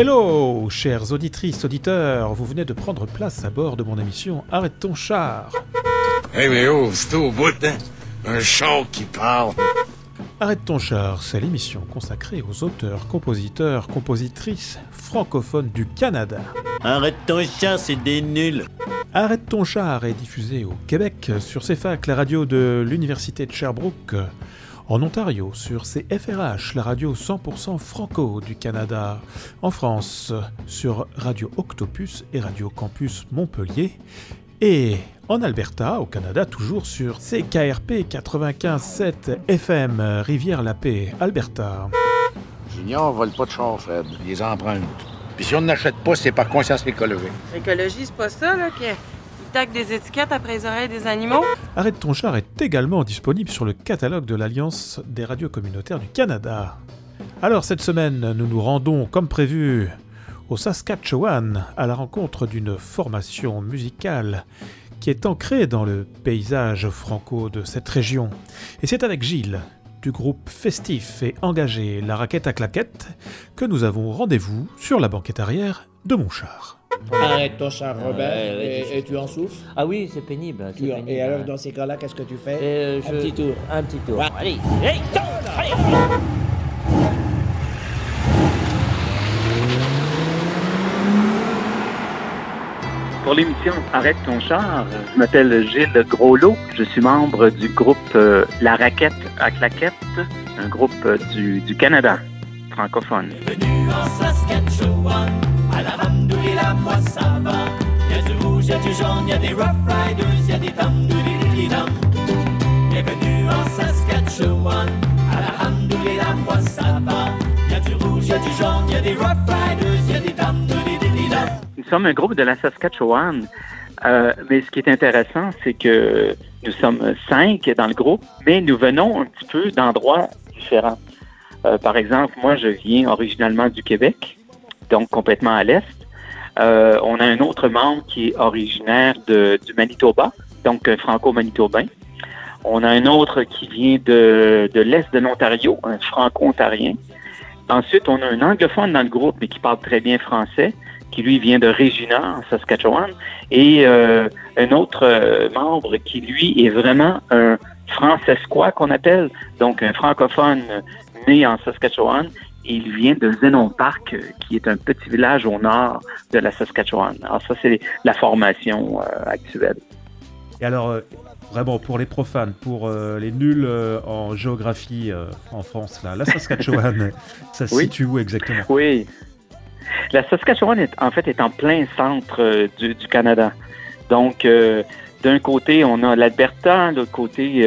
Hello, chères auditrices, auditeurs, vous venez de prendre place à bord de mon émission Arrête ton char. Hey, mais oh, c'est au bout, hein? Un char qui parle. Arrête ton char, c'est l'émission consacrée aux auteurs, compositeurs, compositrices francophones du Canada. Arrête ton char, c'est des nuls. Arrête ton char est diffusé au Québec sur CFAC, la radio de l'Université de Sherbrooke. En Ontario, sur CFRH, la radio 100% franco du Canada. En France, sur Radio Octopus et Radio Campus Montpellier. Et en Alberta, au Canada, toujours sur CKRP 95.7 FM, Rivière-la-Paix, Alberta. Junior vole pas de char, Fred. Il les emprunte. Puis si on n'achète pas, c'est par conscience écologique. L'écologie, c'est pas ça, là, qui des étiquettes après les oreilles des animaux. Arrête ton char est également disponible sur le catalogue de l'Alliance des radios communautaires du Canada. Alors cette semaine, nous nous rendons comme prévu au Saskatchewan à la rencontre d'une formation musicale qui est ancrée dans le paysage franco de cette région. Et c'est avec Gilles, du groupe festif et engagé La Raquette à Claquette, que nous avons rendez-vous sur la banquette arrière de mon char. Arrête ton char, Robert, ouais, et, et tu en souffles. Ah oui, c'est pénible. et alors, dans ces cas-là, qu'est-ce que tu fais? Euh, Un petit tour. Un petit tour. Ouais. Allez, tourne, allez. Pour l'émission Arrête ton char, je m'appelle Gilles Groslot. Je suis membre du groupe euh, La Raquette à Claquette, un groupe euh, du, du Canada francophone. Bienvenue en Saskatchewan, Nous sommes un groupe de la Saskatchewan, euh, mais ce qui est intéressant, c'est que nous sommes cinq dans le groupe, mais nous venons un petit peu d'endroits différents. Euh, par exemple, moi, je viens originalement du Québec, donc complètement à l'est. Euh, on a un autre membre qui est originaire du Manitoba, donc franco-manitobain. On a un autre qui vient de, de l'est de l'Ontario, un franco-ontarien. Ensuite, on a un anglophone dans le groupe, mais qui parle très bien français, qui lui vient de Regina, en Saskatchewan, et euh, un autre euh, membre qui lui est vraiment un francescois qu'on appelle, donc un francophone né en Saskatchewan. Il vient de Zenon Park, euh, qui est un petit village au nord de la Saskatchewan. Alors ça, c'est la formation euh, actuelle. Et alors, euh, vraiment, pour les profanes, pour euh, les nuls en géographie en France, là, la Saskatchewan, ça se Oui. situe où exactement? Oui. La Saskatchewan, est, en fait, est en plein centre du, du Canada. Donc, d'un côté, on a l'Alberta, de l'autre côté,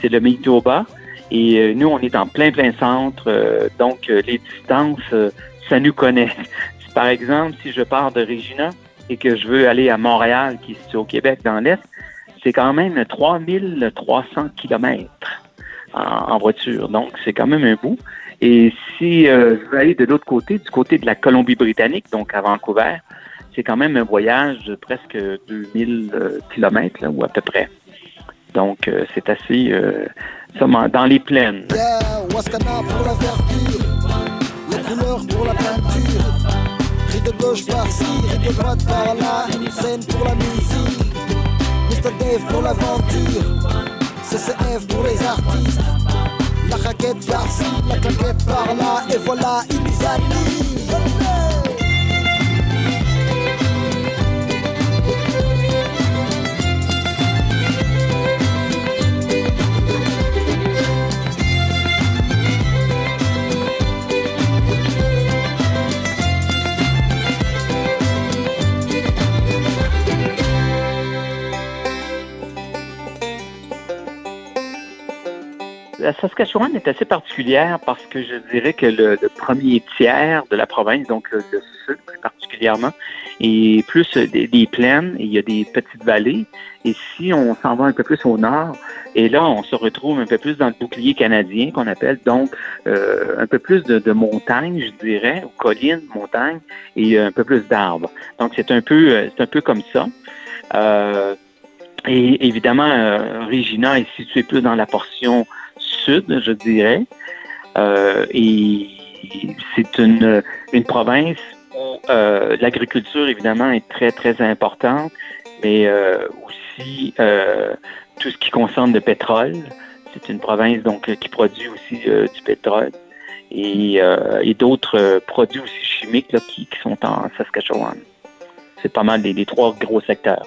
c'est le Manitoba. Et euh, nous, on est en plein, plein centre. euh, donc, euh, les distances, euh, ça nous connaît. Par exemple, si je pars de Regina et que je veux aller à Montréal, qui est situé au Québec, dans l'Est, c'est quand même 3300 kilomètres en, voiture. Donc, c'est quand même un bout. Et si euh, je veux aller de l'autre côté, du côté de la Colombie-Britannique, donc à Vancouver, c'est quand même un voyage de presque 2000 euh, kilomètres, ou à peu près. Donc, c'est assez... Dans les plaines. Yeah, Wascana pour la verdure, les couleurs pour la peinture, cri de gauche par-ci, cri de droite par-là, scène pour la musique, Mr. Dave pour l'aventure, CCF pour les artistes, la raquette par-ci, la claquette par-là, et voilà, il nous anime. La Saskatchewan est assez particulière parce que je dirais que le, premier tiers de la province, donc le, sud plus particulièrement, est plus des, plaines et il y a des petites vallées. Et si on s'en va un peu plus au nord, et là, on se retrouve un peu plus dans le bouclier canadien qu'on appelle donc euh, un peu plus de, de montagnes, je dirais, ou collines, montagnes, et un peu plus d'arbres. Donc c'est un peu, euh, c'est un peu comme ça. Euh, et évidemment, euh, Regina est située plus dans la portion je dirais. Euh, et c'est une, province Bon, euh, l'agriculture, évidemment, est très, très importante, mais euh, aussi tout ce qui concerne le pétrole. C'est une province donc qui produit aussi du pétrole et, d'autres produits aussi chimiques qui sont en Saskatchewan. C'est pas mal les, les trois gros secteurs.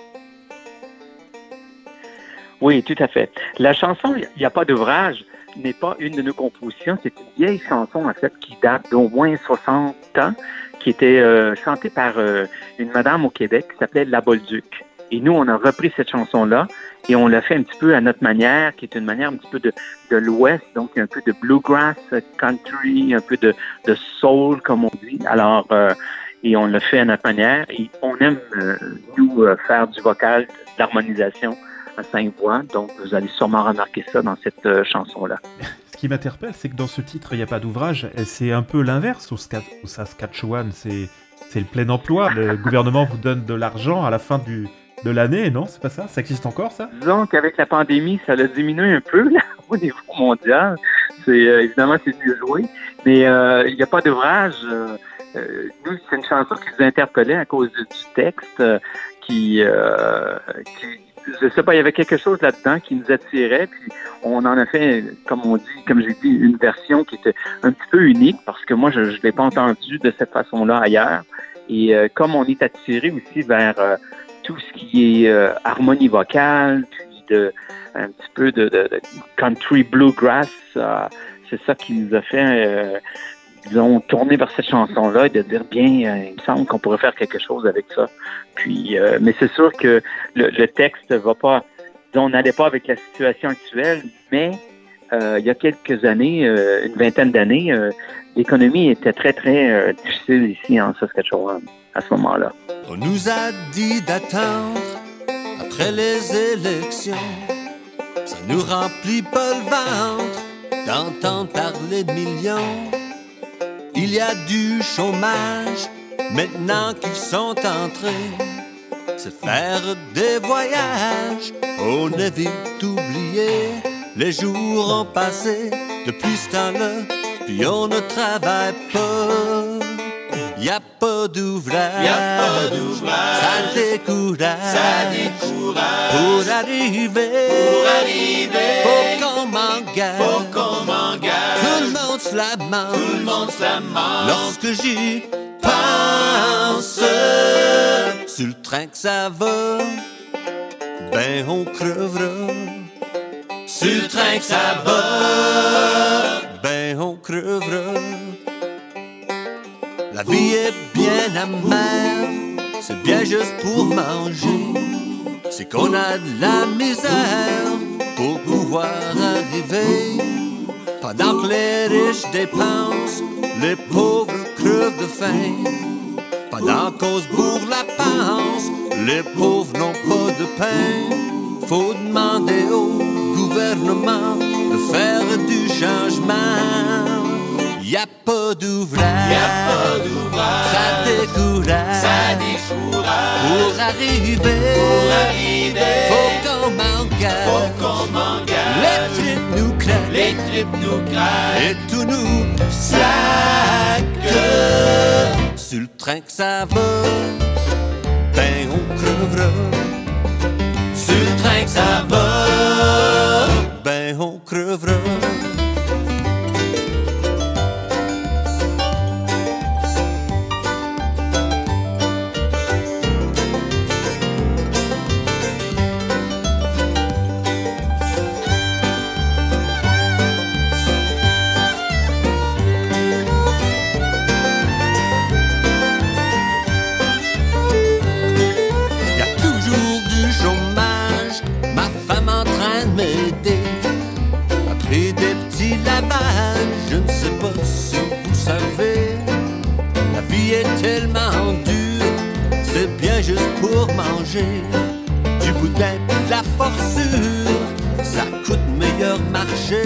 Oui, tout à fait. La chanson Il n'y a pas d'ouvrage n'est pas une de nos compositions. C'est une vieille chanson, en fait, qui date d'au moins 60 ans, qui était euh, chantée par euh, une madame au Québec qui s'appelait La Bolduc. Et nous, on a repris cette chanson-là et on l'a fait un petit peu à notre manière, qui est une manière un petit peu de, de l'Ouest, donc un peu de bluegrass euh, country, un peu de, de soul, comme on dit. Alors, euh, et on l'a fait à notre manière. Et on aime, euh, nous, euh, faire du vocal, de l'harmonisation à cinq voix. Donc, vous allez sûrement remarquer ça dans cette euh, chanson-là. Ce qui m'interpelle, c'est que dans ce titre, il n'y a pas d'ouvrage. C'est un peu l'inverse au, Ska- au Saskatchewan. C'est le plein emploi. Le gouvernement vous donne de l'argent à la fin du, de l'année, non? C'est pas ça? Ça existe encore, ça? Disons qu'avec la pandémie, ça a diminué un peu là, au niveau mondial. C'est euh, évidemment c'est mieux joué, mais euh, il n'y a pas d'ouvrage. euh, nous, c'est une chanson qui nous interpellait à cause du, texte, qui, qui, je sais pas, il y avait quelque chose là-dedans qui nous attirait, puis on en a fait, comme on dit, comme j'ai dit, une version qui était un petit peu unique parce que moi, je ne l'ai pas entendu de cette façon-là ailleurs. Et euh, comme on est attiré aussi vers euh, tout ce qui est euh, harmonie vocale, puis de, un petit peu de, de- de country bluegrass, euh, c'est ça qui nous a fait, euh, disons, tourner vers cette chanson-là et de dire bien, euh, il me semble qu'on pourrait faire quelque chose avec ça. Puis, euh, mais c'est sûr que le, le texte va pas, disons, on n'allait pas avec la situation actuelle, mais euh, il y a quelques années, euh, une vingtaine d'années, l'économie était très, très difficile ici en Saskatchewan à ce moment-là. On nous a dit d'attendre après les élections. Ça nous remplit pas le ventre d'entendre parler de millions. Il y a du chômage maintenant qu'ils sont entrés. C'est faire des voyages, on est vite oublié. Les jours ont passé depuis ce temps-là, puis on ne travaille pas. Y a pas d'ouvrage, Y a pas d'ouvrage. ça décourage, Ça décourage. pour arriver, Pour arriver. faut qu'on m'engage, Faut qu'on m'engage. Tout le monde se la mange, Tout le monde se la mange. lorsque j'y pense, sur le train que ça va, ben on crevera, Sur le train que ça va. ben on crevera. La vie est bien amère, c'est bien juste pour manger. C'est qu'on a de la misère pour pouvoir arriver. Pendant que les riches dépensent, les pauvres crevent de faim. Pendant qu'on se bourre la panse, les pauvres n'ont pas de pain. Faut demander au gouvernement de faire du changement. Y a pas d'ouvrage, Y a pas d'ouvrage. ça décourage. Ça décourage. Pour arriver, Pour arriver. faut qu'on m'engage. Faut qu'on m'engage. Les tripes nous et tout nous slack. Sur le train que ça va, ben on crevera. Sur le train que ça va. Ben on crevera. Juste pour manger. Du boudin de la forçure, ça coûte meilleur marché.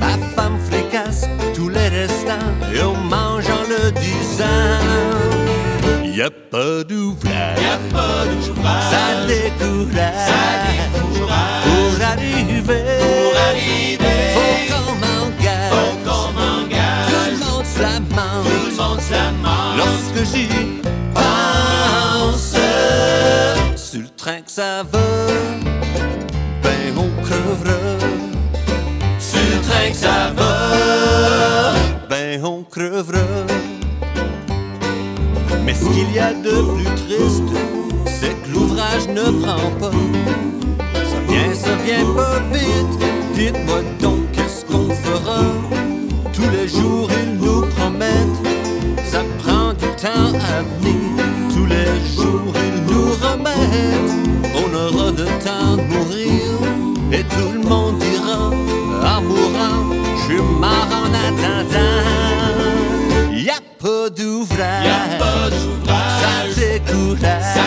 Ma femme fricasse tous les restants et on mange en le disant. Y a pas d'ouvrage. Y a pas d'ouvrage. Ça décourage. Ça décourage. Pour arriver. Pour arriver. Faut qu'on m'engage. Faut qu'on m'engage. Tout le monde se la mange. Tout le monde se la mange. Lorsque j'y Ça va, ben on crevera. Sur ça va, ben on crevera. Mais ce qu'il y a de plus triste, c'est que l'ouvrage ne prend pas. Ça vient, ça vient pas vite. Dites-moi donc qu'est-ce qu'on fera? Tous les jours ils nous promettent, ça prend du temps à venir. Tous les jours ils nous remettent, on aura le temps de mourir. Et tout le monde dira, en mourant, je suis mort en attendant. Y a pas d'ouvrage, ça décourage, ça décourage.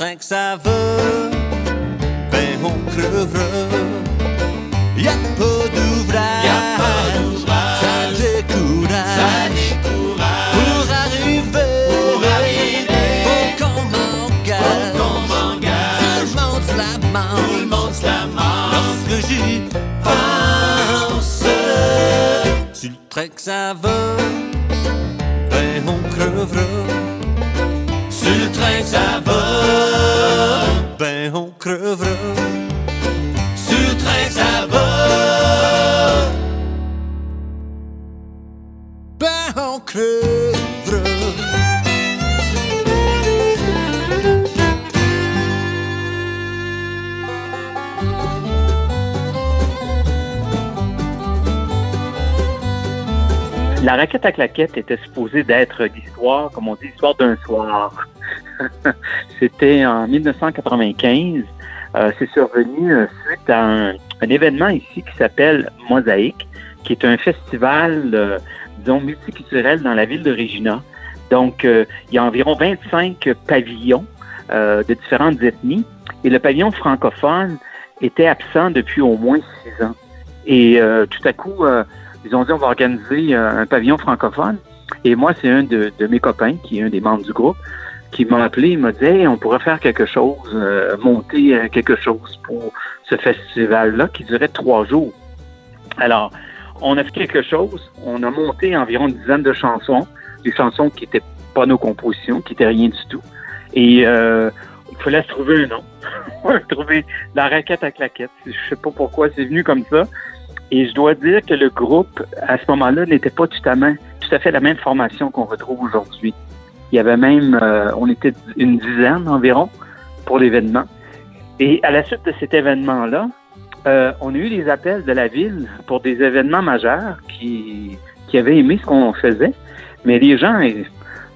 Train que ça va, ben on crevera. Y a pas d'ouvrage, ça décourage, ça décourage. Pour arriver, pour arriver, faut qu'on m'engage, faut qu'on m'engage. Tout le monde se la manche, tout le monde se la manche. Lorsque j'y pense, sur le train que ça va, ben on crevera. Sur le train que ça va, La raquette à claquettes était supposée d'être l'histoire, comme on dit, l'histoire d'un soir. C'était en 1995. Euh, c'est survenu euh, suite à un, un événement ici qui s'appelle Mosaïque, qui est un festival, euh, disons, multiculturel dans la ville de Regina. Donc, euh, il y a environ 25 pavillons euh, de différentes ethnies. Et le pavillon francophone était absent depuis au moins six ans. Et euh, tout à coup, euh, ils ont dit on va organiser euh, un pavillon francophone. Et moi, c'est un de, de mes copains, qui est un des membres du groupe, qui m'a appelé, il m'a dit Hey, on pourrait faire quelque chose, euh, monter quelque chose pour ce festival-là qui durait trois jours. Alors, on a fait quelque chose, on a monté environ une dizaine de chansons, des chansons qui n'étaient pas nos compositions, qui n'étaient rien du tout. Et euh, il fallait se trouver un nom. on a la raquette à claquettes. Je sais pas pourquoi c'est venu comme ça. Et je dois dire que le groupe, à ce moment-là, n'était pas tout à, main, tout à fait la même formation qu'on retrouve aujourd'hui. Il y avait même, euh, on était une dizaine environ pour l'événement. Et à la suite de cet événement-là, euh, on a eu des appels de la ville pour des événements majeurs qui, avaient aimé ce qu'on faisait. Mais les gens,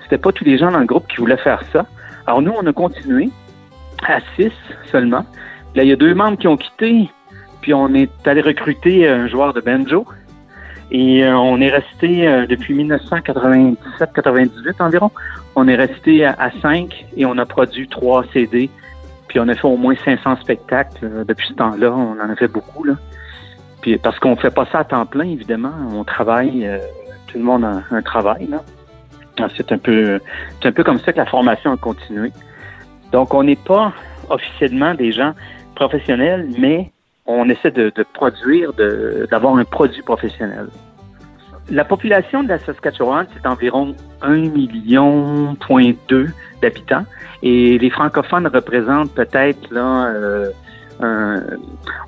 c'était pas tous les gens dans le groupe qui voulaient faire ça. Alors nous, on a continué à six seulement. Là, il y a deux membres qui ont quitté, puis on est allé recruter un joueur de banjo. Et euh, on est resté euh, depuis 1997-98 environ. On est resté à, à cinq et on a produit trois CD. Puis on a fait au moins 500 spectacles euh, depuis ce temps-là. On en a fait beaucoup là. Puis parce qu'on fait pas ça à temps plein évidemment. On travaille. euh, tout le monde a un travail. Alors, C'est un peu, c'est un peu comme ça que la formation a continué. Donc on n'est pas officiellement des gens professionnels, mais on essaie de, de produire, d'avoir un produit professionnel. La population de la Saskatchewan, c'est environ 1 million d'habitants et les francophones représentent peut-être là, euh, un-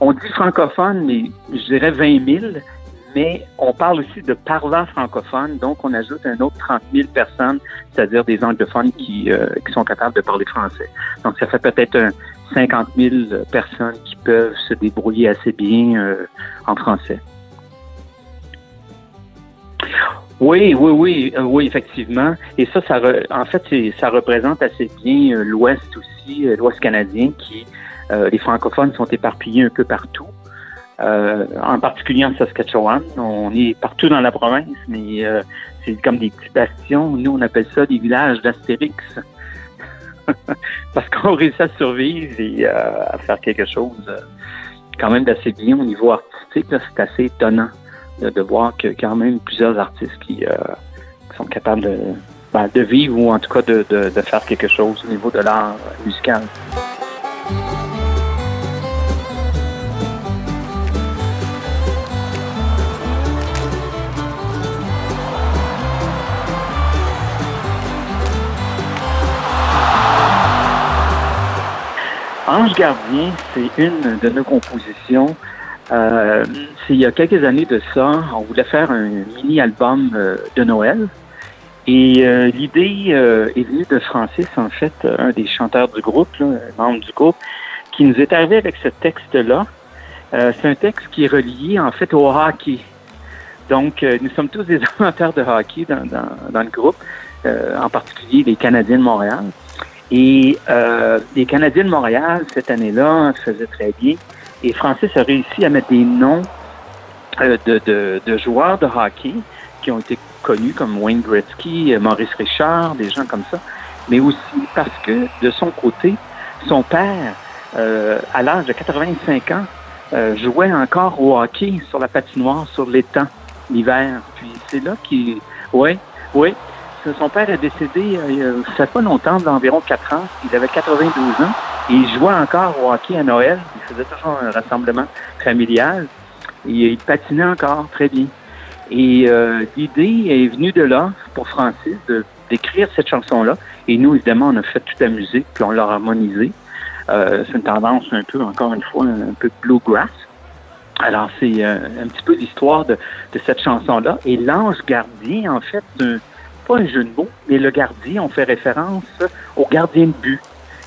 on dit francophone, mais je dirais 20 000, mais on parle aussi de parlants francophones, donc on ajoute un autre 30 000 personnes, c'est-à-dire des anglophones qui, euh, qui sont capables de parler français. Donc ça fait peut-être un 50 000 personnes qui peuvent se débrouiller assez bien euh, en français. Oui, oui, oui, euh, oui, effectivement. Et ça, ça re- en fait, ça représente assez bien euh, l'Ouest aussi, euh, l'Ouest canadien, qui les francophones sont éparpillés un peu partout. En particulier en Saskatchewan, on est partout dans la province, mais c'est comme des petits bastions. Nous, on appelle ça des villages d'Astérix. Parce qu'on réussit à survivre et à faire quelque chose quand même d'assez bien au niveau artistique. C'est assez étonnant de, voir que quand même plusieurs artistes qui, euh, sont capables de, ben, de vivre ou en tout cas de- de faire quelque chose au niveau de l'art musical. Ange gardien, c'est une de nos compositions. Euh, c'est il y a quelques années de ça, on voulait faire un mini-album euh, de Noël. Et euh, l'idée euh, est venue de Francis, en fait, un des chanteurs du groupe, là, membre du groupe, qui nous est arrivé avec ce texte-là. C'est un texte qui est relié, en fait, au hockey. Donc, nous sommes tous des amateurs de hockey dans, le groupe, en particulier les Canadiens de Montréal. Et les Canadiens de Montréal, cette année-là, faisaient très bien. Et Francis a réussi à mettre des noms euh, de, de, de joueurs de hockey qui ont été connus comme Wayne Gretzky, euh, Maurice Richard, des gens comme ça, mais aussi parce que de son côté, son père, euh, à l'âge de 85 ans, euh, jouait encore au hockey sur la patinoire, sur l'étang, l'hiver. Puis c'est là qu'il... Oui, oui. Son père est décédé, euh, ça fait pas longtemps, d'environ 4 ans. Il avait 92 ans et il jouait encore au hockey à Noël. Il faisait toujours un rassemblement familial. Et il patinait encore très bien. Et euh, l'idée est venue de là, pour Francis, d'écrire cette chanson-là. Et nous, évidemment, on a fait toute la musique, puis on l'a harmonisée. Euh, c'est une tendance un peu, encore une fois, un peu bluegrass. Alors, c'est euh, un petit peu l'histoire de, de cette chanson-là. Et l'ange gardien, en fait, pas un jeu de mots, mais le gardien, on fait référence au gardien de but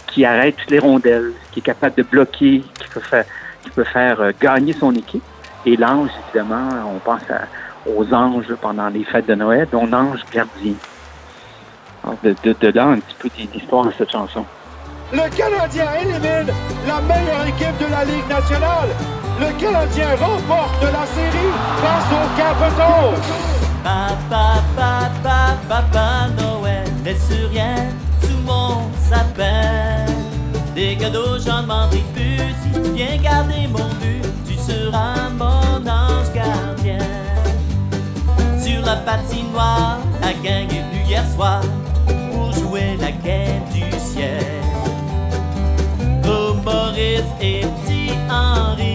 qui arrête toutes les rondelles, qui est capable de bloquer, qui peut faire, qui peut faire euh, gagner son équipe. Et l'ange, évidemment, on pense à- aux anges pendant les fêtes de Noël, dont l'ange gardien. Alors, de, de, de là, un petit peu l'histoire de cette chanson. Le Canadien élimine la meilleure équipe de la Ligue nationale. Le Canadien remporte la série face aux Capitals. Papa, papa, papa Noël, laisse rien sous mon sapin. Des cadeaux, j'en demanderai plus. Si tu viens garder mon but, tu seras mon ange gardien. Sur la patinoire, la gang est venue hier soir pour jouer la game du ciel. Oh, Maurice et petit Henri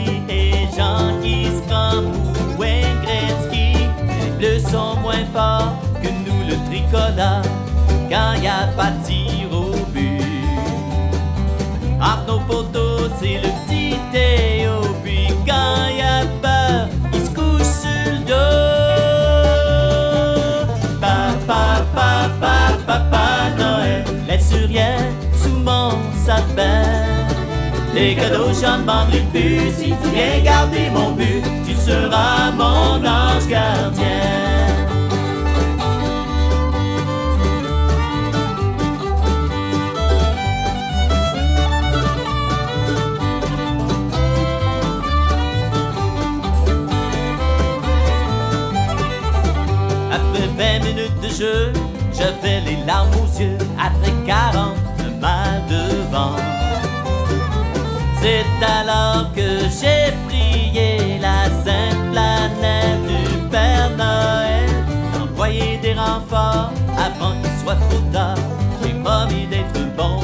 moins forts que nous le tricolore quand y a pas de tir au but. Nos poteaux, c'est le petit Théo. Puis quand y a peur, il se couche sur le dos. Papa, papa, papa Noël, laisse rien sous mon sapin. Les cadeaux, j'en demanderai plus. Si tu viens garder mon but, tu seras mon ange gardien. Jeu, j'avais les larmes aux yeux. Après 40, un mal devant. C'est alors que j'ai prié la sainte planète du Père Noël d'envoyer des renforts avant qu'il soit trop tard. J'ai promis d'être bon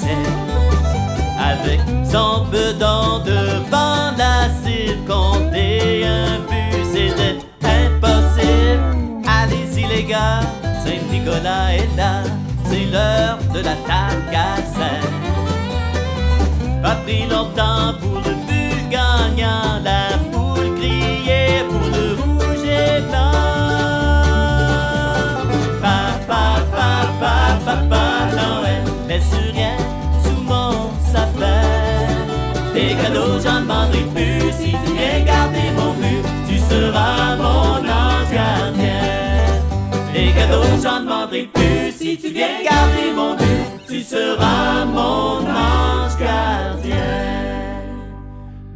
grandissaient. Avec son bedon devant la cible, compter un but, c'était impossible. Allez-y les gars, Saint-Nicolas est là, c'est l'heure de à scène. Pas pris longtemps pour tu viens garder mon but, tu seras mon ange gardien.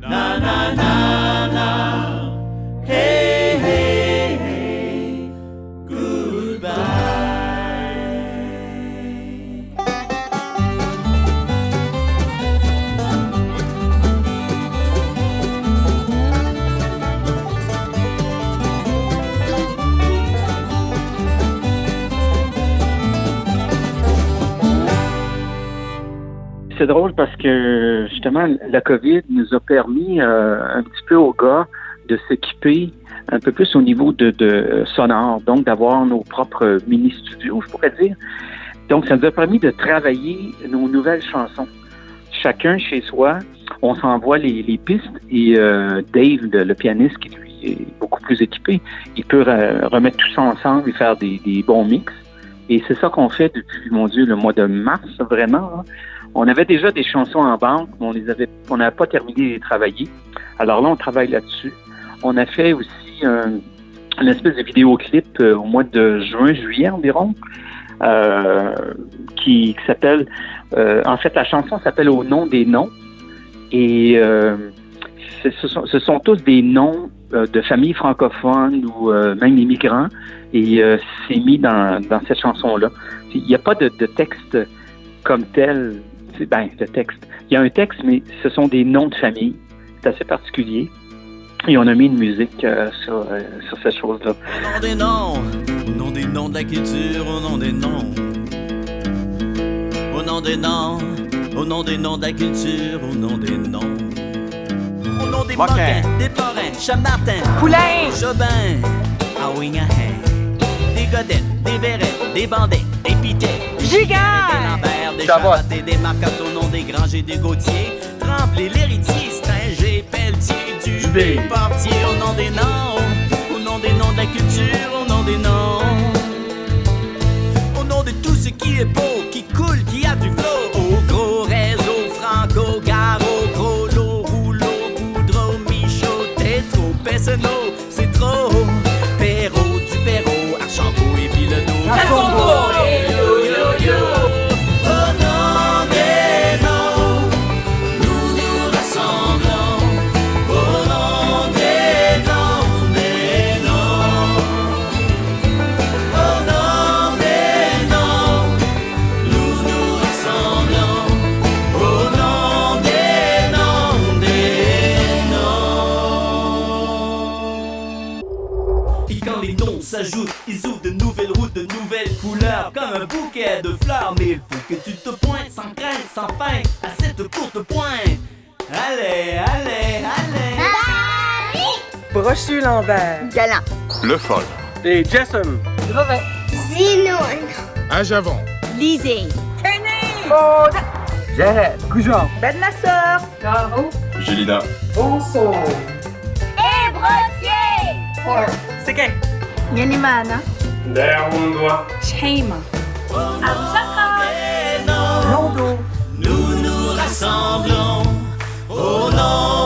Na na na na. Hey C'est drôle parce que justement, la COVID nous a permis euh, un petit peu aux gars de s'équiper un peu plus au niveau de, de sonore, donc d'avoir nos propres mini-studios, je pourrais dire. Donc, ça nous a permis de travailler nos nouvelles chansons. Chacun chez soi, on s'envoie les, pistes et euh, Dave, le, pianiste, qui lui est beaucoup plus équipé, il peut re- remettre tout ça ensemble et faire des, des bons mix. Et c'est ça qu'on fait depuis, mon Dieu, le mois de mars, vraiment. hein. On avait déjà des chansons en banque, mais on les avait, on n'avait pas terminé de les travailler. Alors là, on travaille là-dessus. On a fait aussi un, une espèce de vidéoclip euh, au mois de juin, juillet environ, euh, qui, qui s'appelle, euh, en fait, la chanson s'appelle Au nom des noms. Et euh, ce, sont, ce sont tous des noms euh, de familles francophones ou euh, même immigrants. Et c'est mis dans, dans cette chanson-là. Il n'y a pas de, de texte comme tel. C'est- Ben, de texte. Il y a un texte, mais ce sont des noms de famille. C'est assez particulier. Et on a mis une musique euh, sur, euh, sur cette chose-là. Au nom des noms, au nom des noms de la culture, au nom des noms. Au nom des noms, au nom des noms de la culture, au nom des noms. Au nom des moquins, des parrains, Chamartin, Poulain! Jobin, Awingahen. Des godettes, des verrettes, des bandets, des pitets, des Gigard! des Lambert, des des marcottes au nom des Granges et des Gautier. Tremblay, l'héritier, Stinger, Pelletier, Dubé, Portier, au nom des noms. Au nom des noms de la culture, au nom des noms. Au nom de tout ce qui est beau, bouquet de fleurs. Mais il faut que tu te pointes sans crainte, sans fin, à cette courte pointe. Allez, allez, allez. Brochu Lambert. Galant. Le folle. Et Jason. Grevet. Zino. À Javon. Lisée. Kenny. Aude. Jared. Cousin. Ben la sœur. Caro. Gélina. Bonsoir. Et Brotier. C'est quel? Yanimana. Chema. Nous nous rassemblons au nom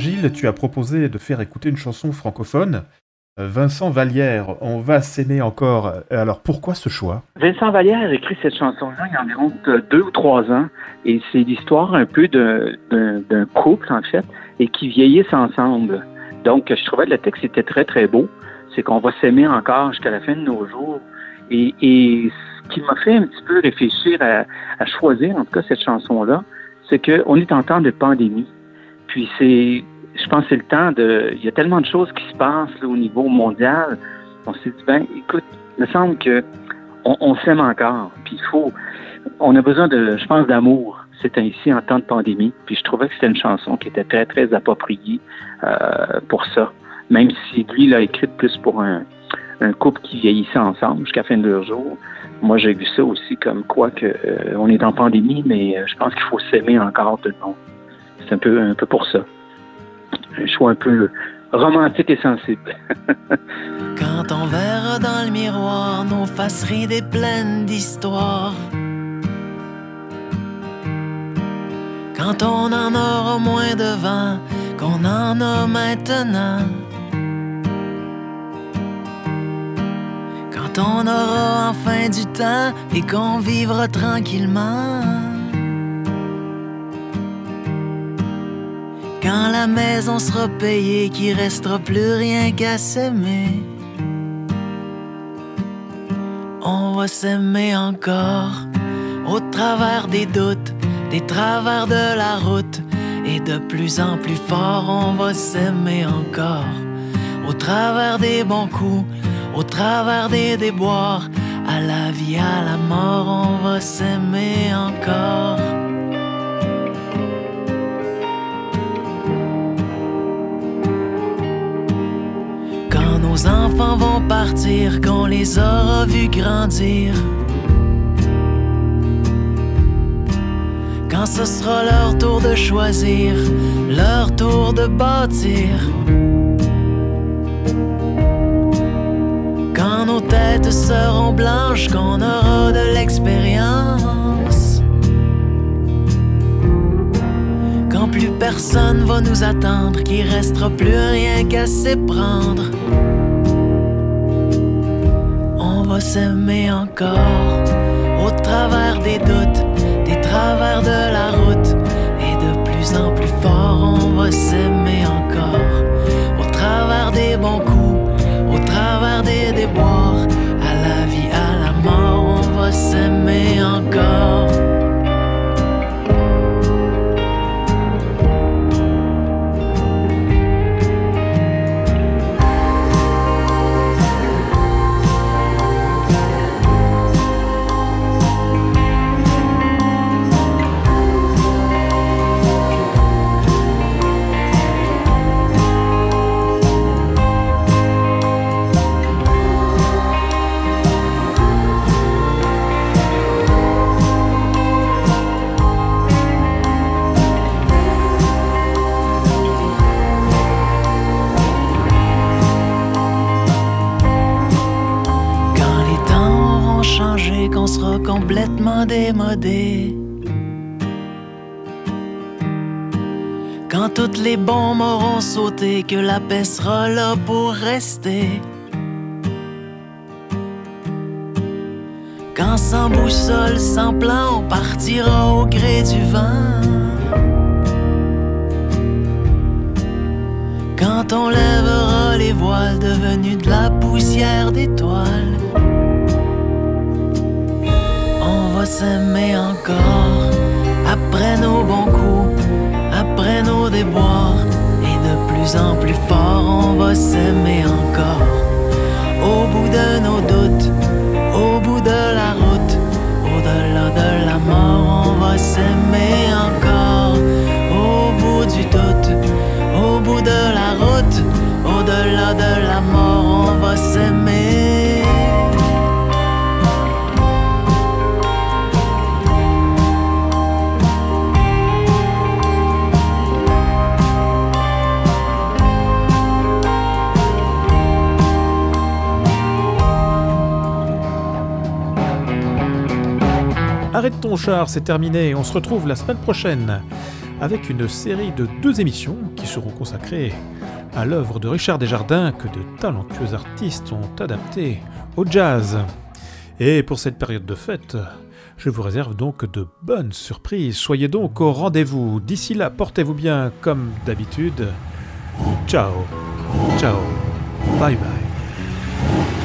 Gilles, tu as proposé de faire écouter une chanson francophone. Euh, Vincent Vallière, on va s'aimer encore. Euh, Alors pourquoi ce choix? Vincent Vallière a écrit cette chanson-là il y a environ deux ou trois ans. Et c'est l'histoire un peu d'un couple, en fait, et qui vieillissent ensemble. Donc, je trouvais que le texte était très, très beau. C'est qu'on va s'aimer encore jusqu'à la fin de nos jours. Et, et ce qui m'a fait un petit peu réfléchir à, à choisir, en tout cas, cette chanson-là, c'est qu'on est en temps de pandémie. Puis c'est, je pense que c'est le temps de, il y a tellement de choses qui se passent là, au niveau mondial. On s'est dit, ben, écoute, il me semble que on, s'aime encore. Puis il faut, on a besoin de, je pense, d'amour. c'est ainsi en temps de pandémie. Puis je trouvais que c'était une chanson qui était très, très appropriée euh, pour ça. Même si lui l'a écrite plus pour un, un couple qui vieillissait ensemble jusqu'à la fin de leur jour. Moi, j'ai vu ça aussi comme quoi que euh, on est en pandémie, mais euh, je pense qu'il faut s'aimer encore tout le monde. C'est un peu, un peu pour ça. Un choix un peu romantique et sensible. Quand on verra dans le miroir nos faces et pleines d'histoire. Quand on en aura moins de vent qu'on en a maintenant. Quand on aura enfin du temps et qu'on vivra tranquillement. Quand la maison sera payée, qu'il restera plus rien qu'à s'aimer. On va s'aimer encore au travers des doutes, des travers de la route. Et de plus en plus fort, on va s'aimer encore au travers des bons coups, au travers des déboires. À la vie, à la mort, on va s'aimer encore. Nos enfants vont partir, qu'on les aura vus grandir. Quand ce sera leur tour de choisir, leur tour de bâtir. Quand nos têtes seront blanches, qu'on aura de l'expérience. Quand plus personne va nous attendre, qu'il restera plus rien qu'à s'éprendre. Encore au travers des doutes, complètement démodé. Quand toutes les bombes auront sauté, que la paix sera là pour rester. Quand sans boussole, sans plan, on partira au gré du vent. Quand on lèvera les voiles devenus de la poussière d'étoiles. Va s'aimer encore après nos bons coups, après nos déboires. Et de plus en plus fort, on va s'aimer encore. Au bout de nos doutes, au bout de la route, au-delà de la mort, on va s'aimer encore. Au bout du doute, au bout de la route, au-delà de la mort, on va s'aimer. Arrête ton char, c'est terminé. On se retrouve la semaine prochaine avec une série de deux émissions qui seront consacrées à l'œuvre de Richard Desjardins que de talentueux artistes ont adapté au jazz. Et pour cette période de fête, je vous réserve donc de bonnes surprises. Soyez donc au rendez-vous. D'ici là, portez-vous bien comme d'habitude. Ciao, ciao, bye bye.